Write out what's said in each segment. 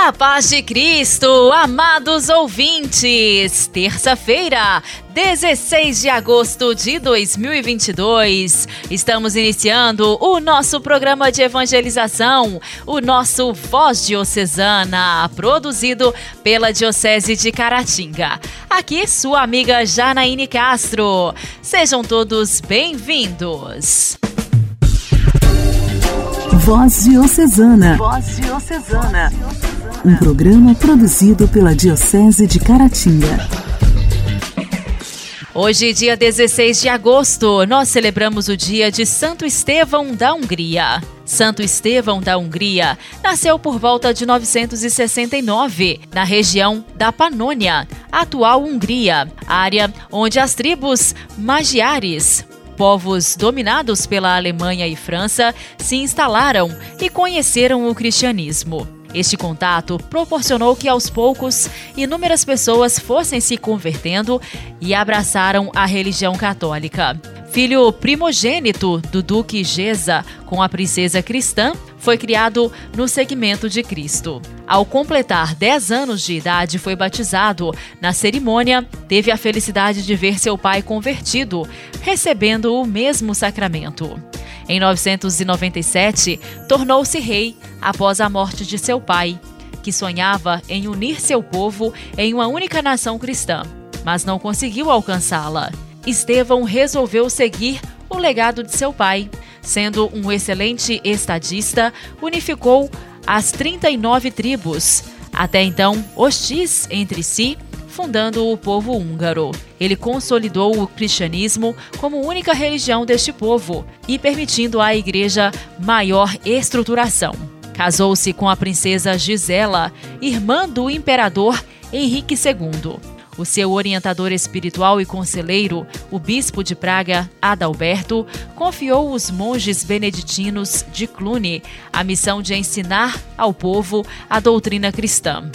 A paz de Cristo, amados ouvintes! Terça-feira, 16 de agosto de 2022. Estamos iniciando o nosso programa de evangelização, o nosso Voz Diocesana, produzido pela Diocese de Caratinga. Aqui, sua amiga Janaíne Castro. Sejam todos bem-vindos. Voz Diocesana. Voz Diocesana. Um programa produzido pela Diocese de Caratinga. Hoje, dia 16 de agosto, nós celebramos o dia de Santo Estevão da Hungria. Santo Estevão da Hungria nasceu por volta de 969, na região da Panônia, atual Hungria, área onde as tribos magiares povos dominados pela Alemanha e França se instalaram e conheceram o cristianismo. Este contato proporcionou que aos poucos inúmeras pessoas fossem se convertendo e abraçaram a religião católica. Filho primogênito do Duque Geza com a princesa cristã, foi criado no segmento de Cristo. Ao completar 10 anos de idade, foi batizado. Na cerimônia, teve a felicidade de ver seu pai convertido, recebendo o mesmo sacramento. Em 997, tornou-se rei após a morte de seu pai, que sonhava em unir seu povo em uma única nação cristã, mas não conseguiu alcançá-la. Estevão resolveu seguir o legado de seu pai. Sendo um excelente estadista, unificou as 39 tribos, até então hostis entre si, fundando o povo húngaro. Ele consolidou o cristianismo como única religião deste povo e permitindo à igreja maior estruturação. Casou-se com a princesa Gisela, irmã do imperador Henrique II. O seu orientador espiritual e conselheiro, o bispo de Praga, Adalberto, confiou os monges beneditinos de Cluny a missão de ensinar ao povo a doutrina cristã.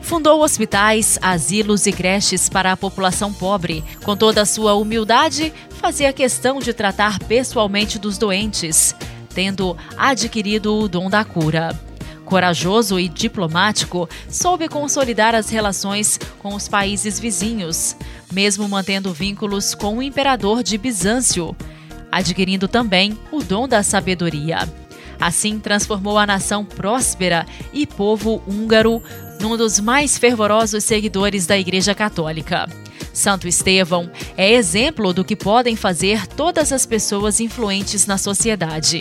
Fundou hospitais, asilos e creches para a população pobre. Com toda a sua humildade, fazia questão de tratar pessoalmente dos doentes, tendo adquirido o dom da cura. Corajoso e diplomático, soube consolidar as relações com os países vizinhos, mesmo mantendo vínculos com o imperador de Bizâncio, adquirindo também o dom da sabedoria. Assim, transformou a nação próspera e povo húngaro num dos mais fervorosos seguidores da Igreja Católica. Santo Estevão é exemplo do que podem fazer todas as pessoas influentes na sociedade.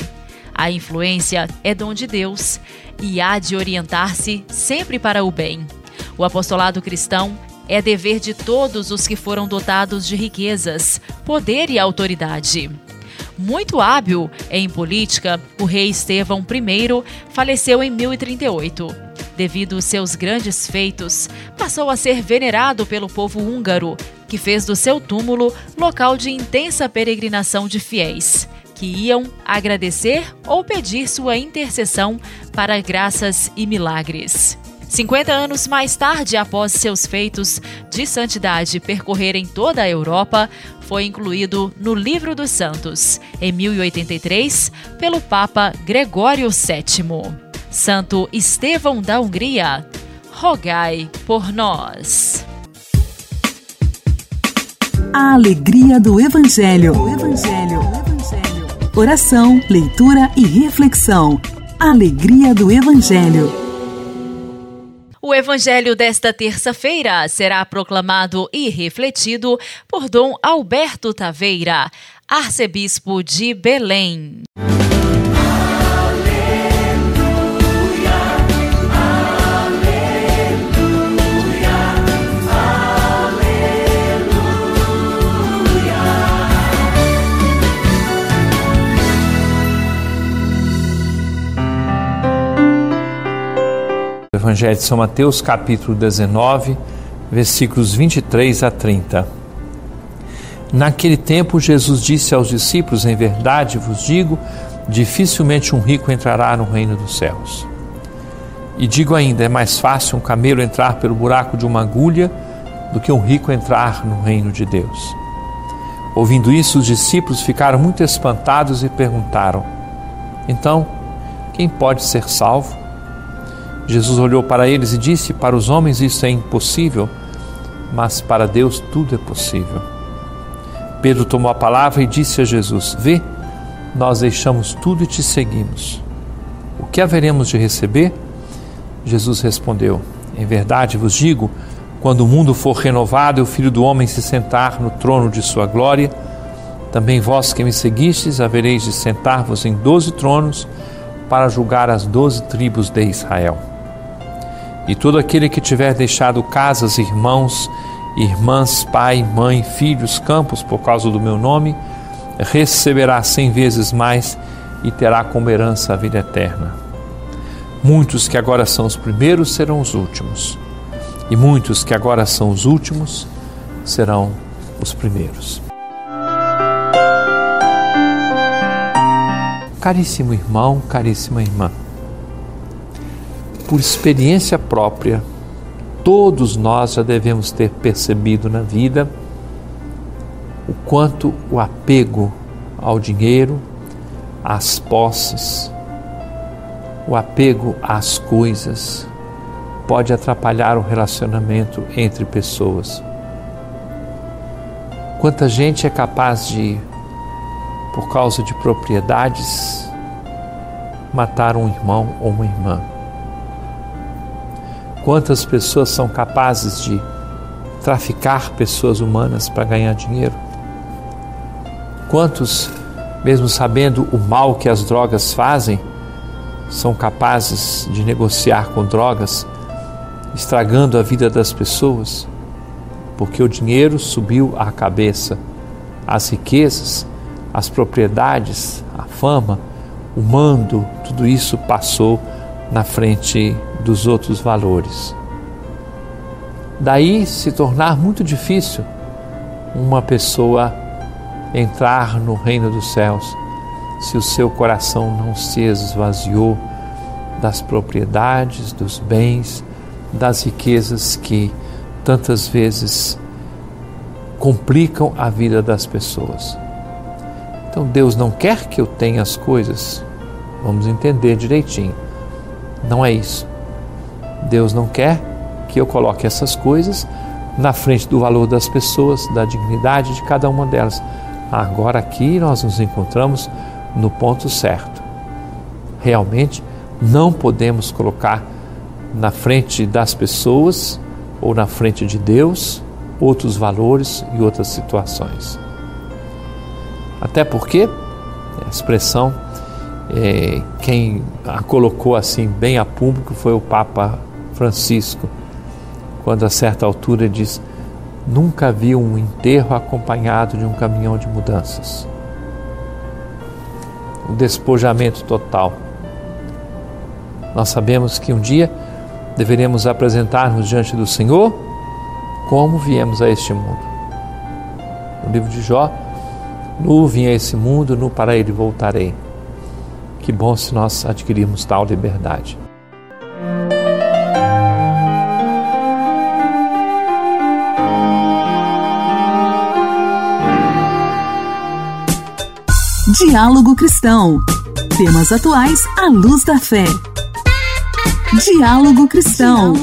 A influência é dom de Deus e há de orientar-se sempre para o bem. O apostolado cristão é dever de todos os que foram dotados de riquezas, poder e autoridade. Muito hábil em política, o rei Estevão I faleceu em 1038. Devido aos seus grandes feitos, passou a ser venerado pelo povo húngaro, que fez do seu túmulo local de intensa peregrinação de fiéis, que iam agradecer ou pedir sua intercessão para graças e milagres. 50 anos mais tarde, após seus feitos de santidade percorrerem toda a Europa, foi incluído no Livro dos Santos, em 1083, pelo Papa Gregório VII. Santo Estevão da Hungria, rogai por nós. A alegria do Evangelho. O Evangelho. Oração, leitura e reflexão. Alegria do Evangelho. O evangelho desta terça-feira será proclamado e refletido por Dom Alberto Taveira, arcebispo de Belém. Evangelho de São Mateus, capítulo 19, versículos 23 a 30. Naquele tempo, Jesus disse aos discípulos: Em verdade vos digo, dificilmente um rico entrará no reino dos céus. E digo ainda: é mais fácil um camelo entrar pelo buraco de uma agulha do que um rico entrar no reino de Deus. Ouvindo isso, os discípulos ficaram muito espantados e perguntaram: Então, quem pode ser salvo? Jesus olhou para eles e disse: Para os homens isso é impossível, mas para Deus tudo é possível. Pedro tomou a palavra e disse a Jesus: Vê, nós deixamos tudo e te seguimos. O que haveremos de receber? Jesus respondeu: Em verdade vos digo, quando o mundo for renovado e o Filho do Homem se sentar no trono de sua glória, também vós que me seguistes havereis de sentar-vos em doze tronos para julgar as doze tribos de Israel. E todo aquele que tiver deixado casas, irmãos, irmãs, pai, mãe, filhos, campos por causa do meu nome, receberá cem vezes mais e terá como herança a vida eterna. Muitos que agora são os primeiros serão os últimos e muitos que agora são os últimos serão os primeiros. Caríssimo irmão, caríssima irmã, por experiência própria, todos nós já devemos ter percebido na vida o quanto o apego ao dinheiro, às posses, o apego às coisas, pode atrapalhar o relacionamento entre pessoas. Quanta gente é capaz de, por causa de propriedades, matar um irmão ou uma irmã? Quantas pessoas são capazes de traficar pessoas humanas para ganhar dinheiro? Quantos, mesmo sabendo o mal que as drogas fazem, são capazes de negociar com drogas estragando a vida das pessoas, porque o dinheiro subiu à cabeça, as riquezas, as propriedades, a fama, o mando, tudo isso passou na frente dos outros valores. Daí se tornar muito difícil uma pessoa entrar no reino dos céus se o seu coração não se esvaziou das propriedades, dos bens, das riquezas que tantas vezes complicam a vida das pessoas. Então Deus não quer que eu tenha as coisas, vamos entender direitinho. Não é isso. Deus não quer que eu coloque essas coisas na frente do valor das pessoas, da dignidade de cada uma delas. Agora aqui nós nos encontramos no ponto certo. Realmente não podemos colocar na frente das pessoas ou na frente de Deus outros valores e outras situações. Até porque a expressão, é, quem a colocou assim bem a público foi o Papa Francisco, quando a certa altura diz: Nunca vi um enterro acompanhado de um caminhão de mudanças. O despojamento total. Nós sabemos que um dia deveremos apresentar-nos diante do Senhor como viemos a este mundo. No livro de Jó, nu vim a esse mundo, nu para ele voltarei. Que bom se nós adquirirmos tal liberdade. Diálogo Cristão. Temas atuais à luz da fé. Diálogo Cristão.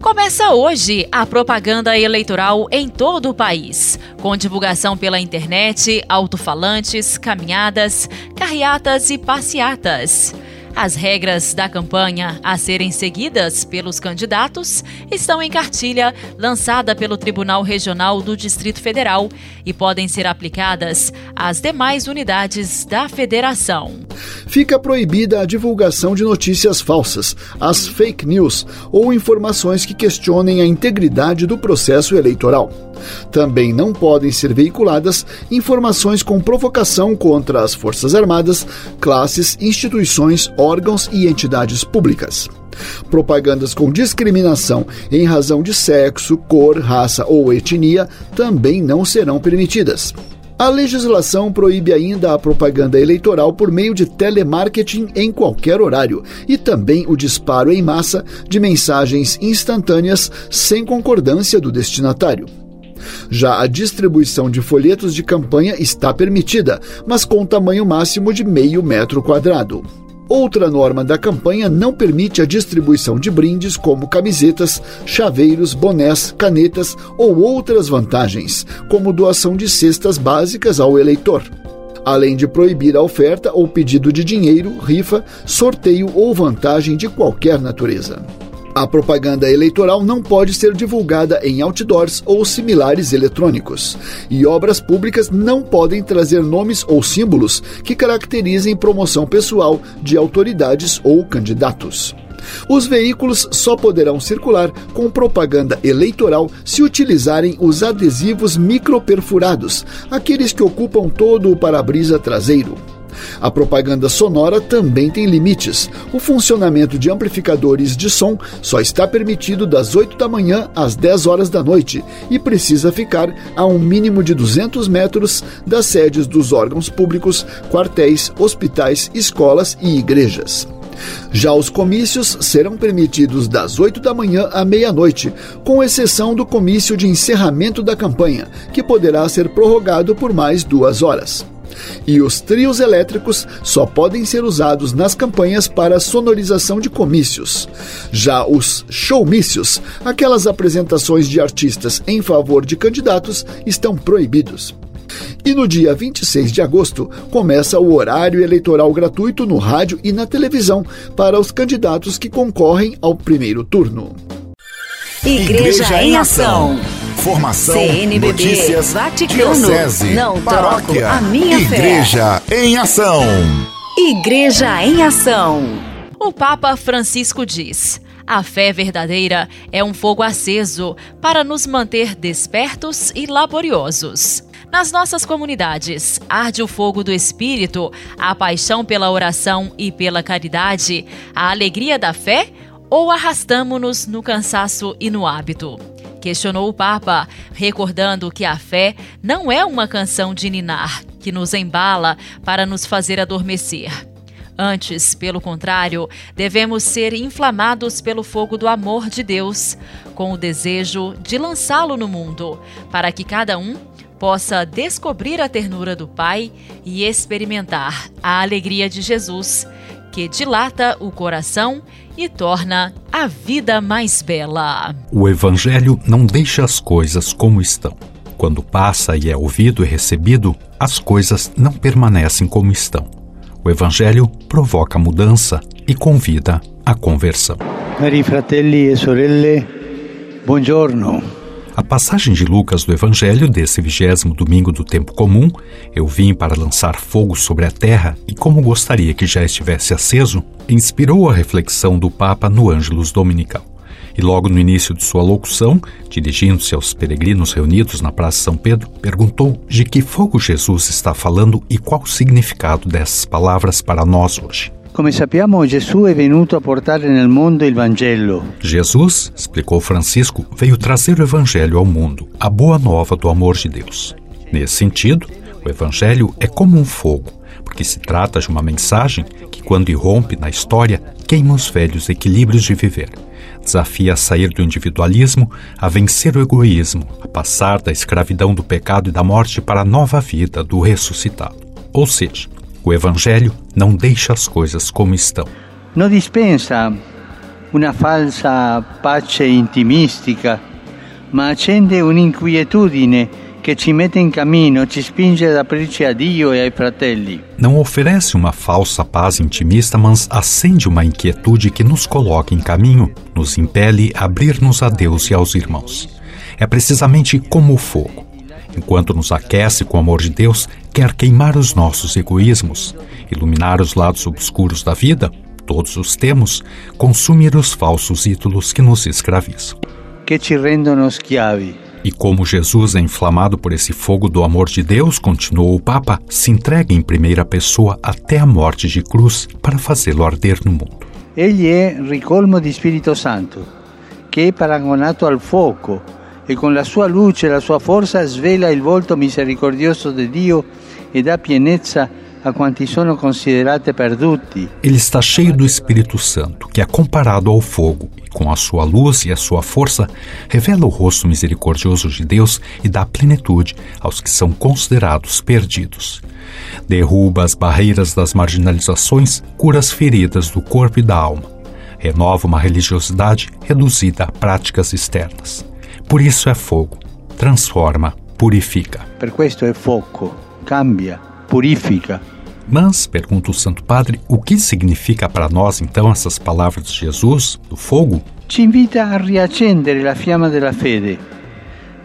Começa hoje a propaganda eleitoral em todo o país, com divulgação pela internet, alto-falantes, caminhadas, carreatas e passeatas. As regras da campanha a serem seguidas pelos candidatos estão em cartilha lançada pelo Tribunal Regional do Distrito Federal e podem ser aplicadas às demais unidades da federação. Fica proibida a divulgação de notícias falsas, as fake news ou informações que questionem a integridade do processo eleitoral. Também não podem ser veiculadas informações com provocação contra as Forças Armadas, classes, instituições, órgãos e entidades públicas. Propagandas com discriminação em razão de sexo, cor, raça ou etnia também não serão permitidas. A legislação proíbe ainda a propaganda eleitoral por meio de telemarketing em qualquer horário e também o disparo em massa de mensagens instantâneas sem concordância do destinatário. Já a distribuição de folhetos de campanha está permitida, mas com tamanho máximo de meio metro quadrado. Outra norma da campanha não permite a distribuição de brindes como camisetas, chaveiros, bonés, canetas ou outras vantagens, como doação de cestas básicas ao eleitor. Além de proibir a oferta ou pedido de dinheiro, rifa, sorteio ou vantagem de qualquer natureza. A propaganda eleitoral não pode ser divulgada em outdoors ou similares eletrônicos, e obras públicas não podem trazer nomes ou símbolos que caracterizem promoção pessoal de autoridades ou candidatos. Os veículos só poderão circular com propaganda eleitoral se utilizarem os adesivos microperfurados, aqueles que ocupam todo o para-brisa traseiro. A propaganda sonora também tem limites. O funcionamento de amplificadores de som só está permitido das 8 da manhã às 10 horas da noite e precisa ficar a um mínimo de 200 metros das sedes dos órgãos públicos, quartéis, hospitais, escolas e igrejas. Já os comícios serão permitidos das 8 da manhã à meia-noite, com exceção do comício de encerramento da campanha, que poderá ser prorrogado por mais duas horas. E os trios elétricos só podem ser usados nas campanhas para sonorização de comícios. Já os showmícios, aquelas apresentações de artistas em favor de candidatos, estão proibidos. E no dia 26 de agosto começa o horário eleitoral gratuito no rádio e na televisão para os candidatos que concorrem ao primeiro turno. Igreja, Igreja em Ação. Formação, CNBB, notícias, Vaticano, diocese, não paróquia, a minha Igreja fé. em Ação. Igreja em Ação. O Papa Francisco diz: a fé verdadeira é um fogo aceso para nos manter despertos e laboriosos. Nas nossas comunidades, arde o fogo do Espírito, a paixão pela oração e pela caridade, a alegria da fé ou arrastamo-nos no cansaço e no hábito? Questionou o Papa, recordando que a fé não é uma canção de ninar que nos embala para nos fazer adormecer. Antes, pelo contrário, devemos ser inflamados pelo fogo do amor de Deus, com o desejo de lançá-lo no mundo, para que cada um possa descobrir a ternura do Pai e experimentar a alegria de Jesus, que dilata o coração e torna a vida mais bela. O Evangelho não deixa as coisas como estão. Quando passa e é ouvido e recebido, as coisas não permanecem como estão. O Evangelho provoca mudança e convida à conversão. Cari fratelli e sorelle, buongiorno. A passagem de Lucas do Evangelho desse vigésimo domingo do tempo comum, eu vim para lançar fogo sobre a terra e como gostaria que já estivesse aceso, inspirou a reflexão do Papa no Ângelus Dominical. E logo no início de sua locução, dirigindo-se aos peregrinos reunidos na Praça São Pedro, perguntou de que fogo Jesus está falando e qual o significado dessas palavras para nós hoje. Come sappiamo, Gesù è venuto a portare nel mondo il Vangelo. Jesus, explicou Francisco, veio trazer o Evangelho ao mundo, a boa nova do amor de Deus. Nesse sentido, o Evangelho é como um fogo, porque se trata de uma mensagem que, quando irrompe na história, queima os velhos equilíbrios de viver. Desafia a sair do individualismo, a vencer o egoísmo, a passar da escravidão do pecado e da morte para a nova vida do ressuscitado. Ou seja, o Evangelho não deixa as coisas como estão. Não dispensa uma falsa pace intimistica, ma accende un'inquietudine che ci mette in cammino, ci spinge ad aprirci a Dio e ai fratelli. Não oferece uma falsa paz intimista, mas acende uma inquietude que nos coloca em caminho, nos impele a abrir-nos a Deus e aos irmãos. É precisamente como o fogo enquanto nos aquece com o amor de Deus, quer queimar os nossos egoísmos, iluminar os lados obscuros da vida, todos os temos, consumir os falsos ídolos que nos escravizam. Que te rendono schiavi. E como Jesus é inflamado por esse fogo do amor de Deus, continuou o Papa, se entrega em primeira pessoa até a morte de cruz para fazê-lo arder no mundo. Ele é ricolmo di Spirito Santo, que é paragonato al fuoco e con la sua luce e la sua forza svela il volto misericordioso di Dio e dà pienezza a quanti sono considerati perduti. Ele está cheio do Espírito Santo, que é comparado ao fogo, e com a sua luz e a sua força revela o rosto misericordioso de Deus e dá plenitude aos que são considerados perdidos. Derruba as barreiras das marginalizações, cura as feridas do corpo e da alma. Renova uma religiosidade reduzida a práticas externas. Por isso é fogo, transforma, purifica. Per questo è fuoco, cambia, purifica. Mas, pergunta o Santo Padre, o que significa para nós então essas palavras de Jesus, do fogo? Ci invita a riaccendere la fiamma della fede,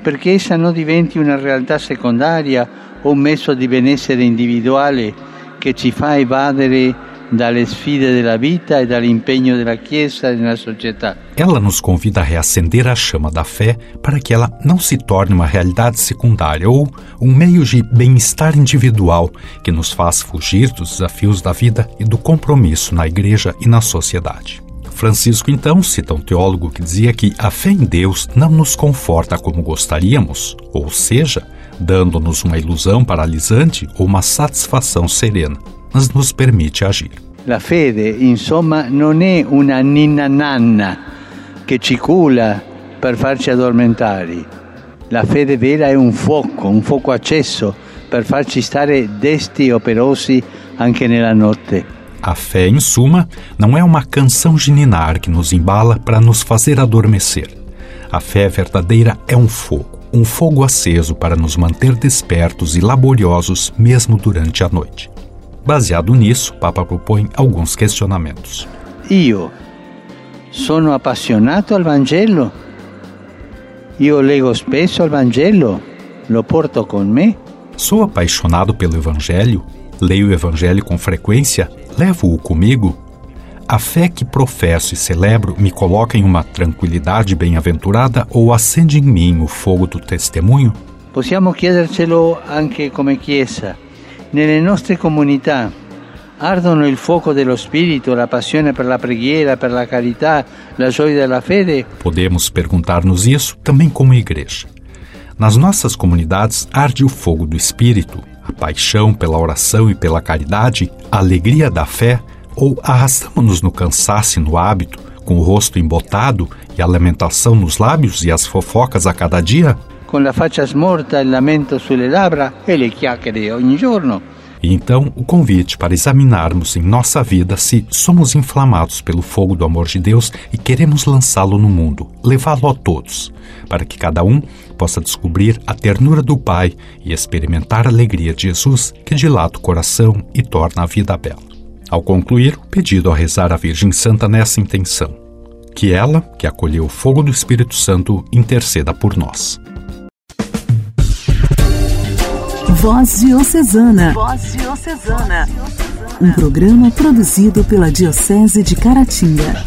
perché essa non diventi una realtà secondaria o un mezzo di benessere individuale che ci fa evadere dalle sfide della vita e dall'impegno della Chiesa e nella società. Ela nos convida a reacender a chama da fé para que ela não se torne uma realidade secundária ou um meio de bem-estar individual que nos faz fugir dos desafios da vida e do compromisso na igreja e na sociedade. Francisco então cita um teólogo que dizia que a fé em Deus não nos conforta como gostaríamos, ou seja, dando-nos uma ilusão paralisante ou uma satisfação serena, nos permite agir. La fede, insomma, non è una ninna nanna che ci culla per farci addormentare. La fede vera è un fuoco, un fuoco acceso per farci stare desti operosi anche nella notte. A fé, em suma, não é uma canção geninar que nos embala para nos fazer adormecer. A fé verdadeira é um fogo, um fogo aceso para nos manter despertos e laboriosos mesmo durante a noite. Baseado nisso, Papa propõe alguns questionamentos. Io sono appassionato al Vangelo? Io leggo spesso al Vangelo? Lo porto con me? Sou apaixonado pelo Evangelho? Leio o Evangelho com frequência? Levo-o comigo? A fé que professo e celebro me coloca em uma tranquilidade bem-aventurada ou acende em mim o fogo do testemunho? Possiamo chiedercelo anche come Chiesa. Nelle nostre comunità ardono il fuoco dello Spirito, la passione per la preghiera, per la carità, la gioia della fede? Podemos perguntar-nos isso também como igreja. Nas nossas comunidades arde o fogo do Espírito, a paixão pela oração e pela caridade, a alegria da fé, ou arrastamos-nos no cansaço e no hábito, com o rosto embotado e a lamentação nos lábios e as fofocas a cada dia? Con la faccia smorta, il lamento sulle labbra e le chiacchiere ogni giorno? E então o convite para examinarmos em nossa vida se somos inflamados pelo fogo do amor de Deus e queremos lançá-lo no mundo, levá-lo a todos, para que cada um possa descobrir a ternura do Pai e experimentar a alegria de Jesus que dilata o coração e torna a vida bela. Ao concluir, o pedido a rezar a Virgem Santa nessa intenção. Que ela, que acolheu o fogo do Espírito Santo, interceda por nós. Voz Diocesana. Voz Diocesana. Um programa produzido pela Diocese de Caratinga.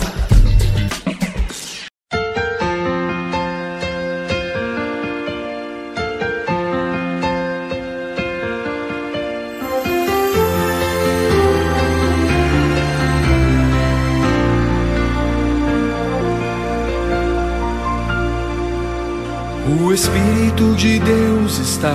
O Espírito de Deus está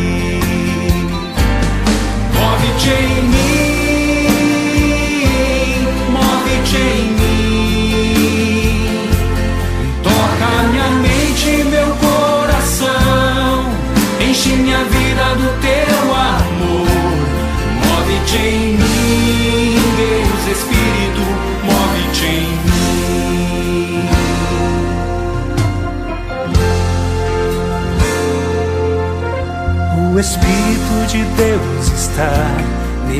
Move-te em mim, move-te em mim. Toca minha mente e meu coração, enche minha vida do teu amor. Move-te em mim, Deus Espírito, move-te em mim. O Espírito de Deus está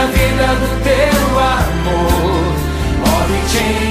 minha vida do teu amor. Move-te em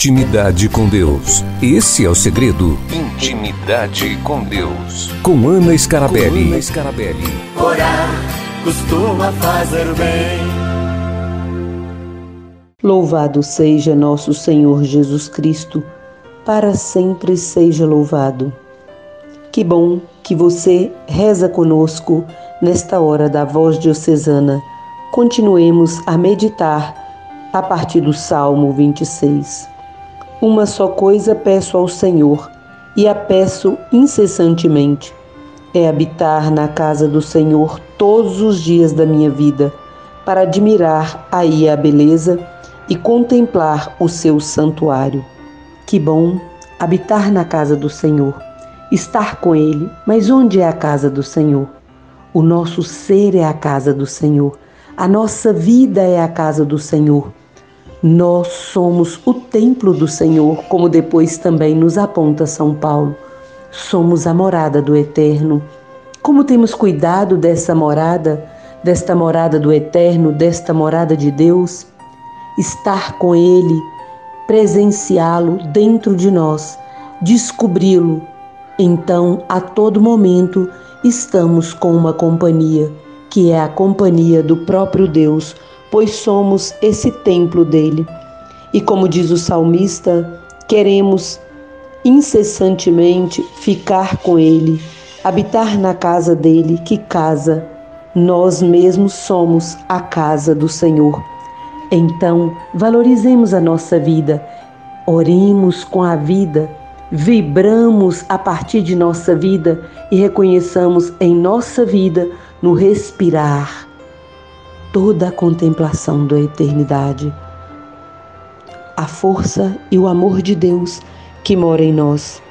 Intimidade com Deus. Esse é o segredo. Intimidade com Deus. Com Ana Scarabelli. Com Ana Scarabelli. Orar costuma fazer bem. Louvado seja nosso Senhor Jesus Cristo, para sempre seja louvado. Que bom que você reza conosco nesta hora da voz diocesana. Continuemos a meditar a partir do Salmo 26. Uma só coisa peço ao Senhor, e a peço incessantemente: é habitar na casa do Senhor todos os dias da minha vida, para admirar aí a beleza e contemplar o seu santuário. Que bom habitar na casa do Senhor, estar com Ele. Mas onde é a casa do Senhor? O nosso ser é a casa do Senhor, a nossa vida é a casa do Senhor. Nós somos o templo do Senhor, como depois também nos aponta São Paulo. Somos a morada do Eterno. Como temos cuidado dessa morada, desta morada do Eterno, desta morada de Deus? Estar com Ele, presenciá-lo dentro de nós, descobri-lo. Então, a todo momento, estamos com uma companhia, que é a companhia do próprio Deus, pois somos esse templo dele. E como diz o salmista, queremos incessantemente ficar com ele, habitar na casa dele, que casa, nós mesmos somos a casa do Senhor. Então, valorizemos a nossa vida, oremos com a vida, vibramos a partir de nossa vida e reconheçamos em nossa vida, no respirar, toda a contemplação da eternidade, a força e o amor de Deus que mora em nós.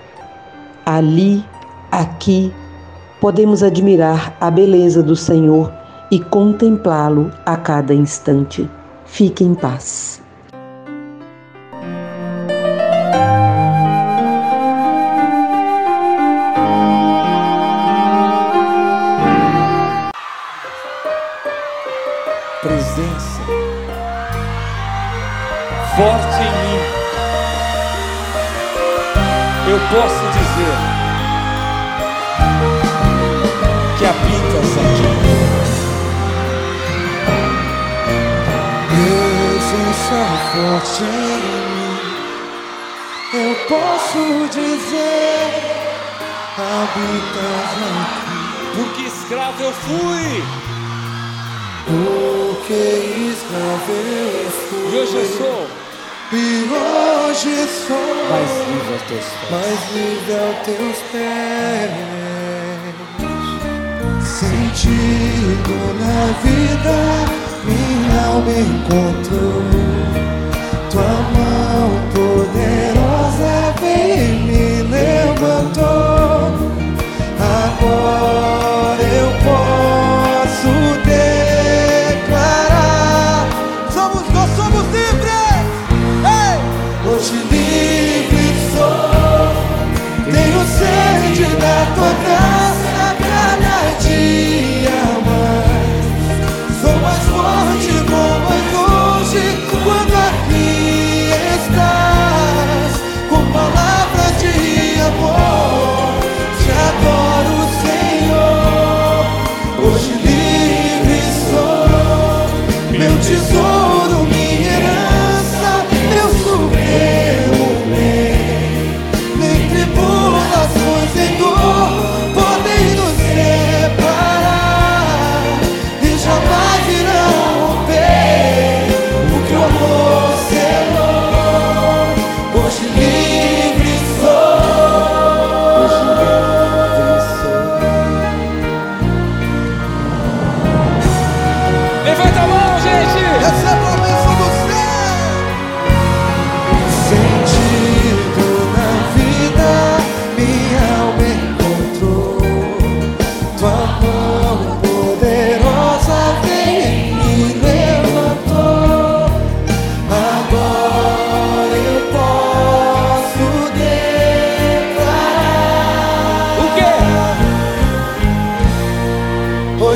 Ali, aqui, podemos admirar a beleza do Senhor e contemplá-lo a cada instante. Fique em paz. Presença forte em mim. Eu posso dizer que habitas aqui. presença forte em mim. Eu posso dizer, habitas aqui. Porque escravo eu fui. E hoje eu sou. E hoje sou. Mais livre aos teus pés. Mais livre aos teus pés. Sentido na vida minha alma encontrou tua mão poderosa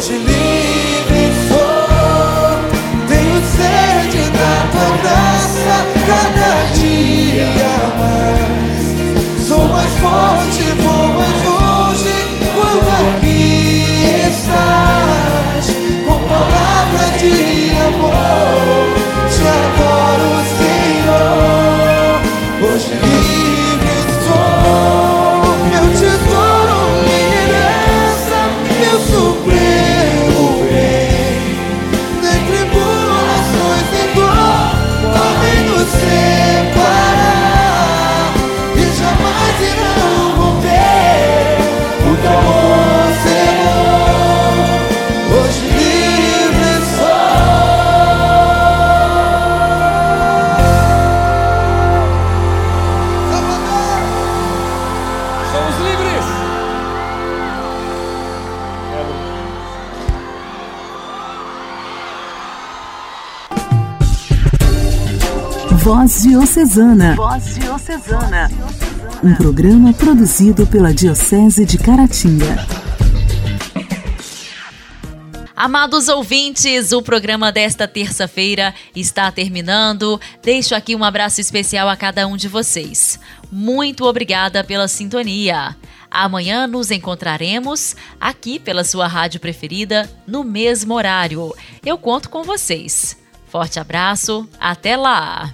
Hoje Voz Diocesana. Voz Diocesana. Um programa produzido pela Diocese de Caratinga. Amados ouvintes, o programa desta terça-feira está terminando. Deixo aqui um abraço especial a cada um de vocês. Muito obrigada pela sintonia. Amanhã nos encontraremos aqui pela sua rádio preferida, no mesmo horário. Eu conto com vocês. Forte abraço, até lá!